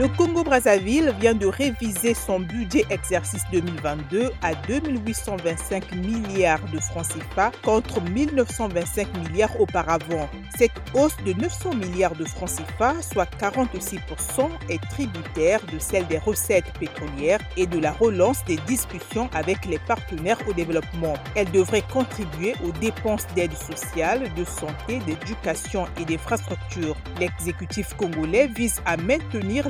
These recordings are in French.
Le Congo-Brazzaville vient de réviser son budget exercice 2022 à 2825 milliards de francs CFA contre 1925 milliards auparavant. Cette hausse de 900 milliards de francs CFA, soit 46%, est tributaire de celle des recettes pétrolières et de la relance des discussions avec les partenaires au développement. Elle devrait contribuer aux dépenses d'aide sociale, de santé, d'éducation et d'infrastructures. L'exécutif congolais vise à maintenir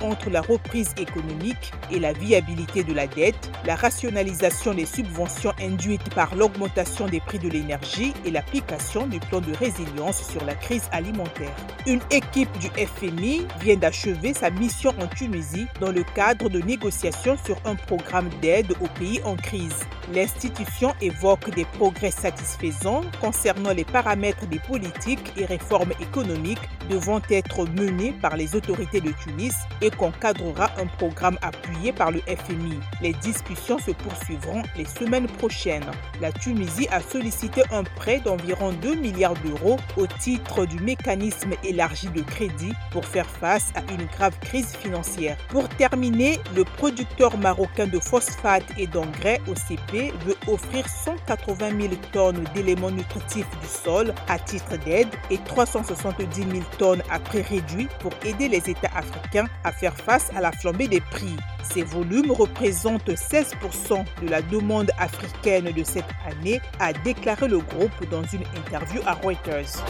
entre la reprise économique et la viabilité de la dette, la rationalisation des subventions induites par l'augmentation des prix de l'énergie et l'application du plan de résilience sur la crise alimentaire. Une équipe du FMI vient d'achever sa mission en Tunisie dans le cadre de négociations sur un programme d'aide aux pays en crise. L'institution évoque des progrès satisfaisants concernant les paramètres des politiques et réformes économiques devant être menés par les autorités de Tunis et qu'encadrera un programme appuyé par le FMI. Les discussions se poursuivront les semaines prochaines. La Tunisie a sollicité un prêt d'environ 2 milliards d'euros au titre du mécanisme élargi de crédit pour faire face à une grave crise financière. Pour terminer, le producteur marocain de phosphate et d'engrais OCP veut offrir 180 000 tonnes d'éléments nutritifs du sol à titre d'aide et 370 000 tonnes à prix réduit pour aider les États africains à faire face à la flambée des prix. Ces volumes représentent 16% de la demande africaine de cette année, a déclaré le groupe dans une interview à Reuters.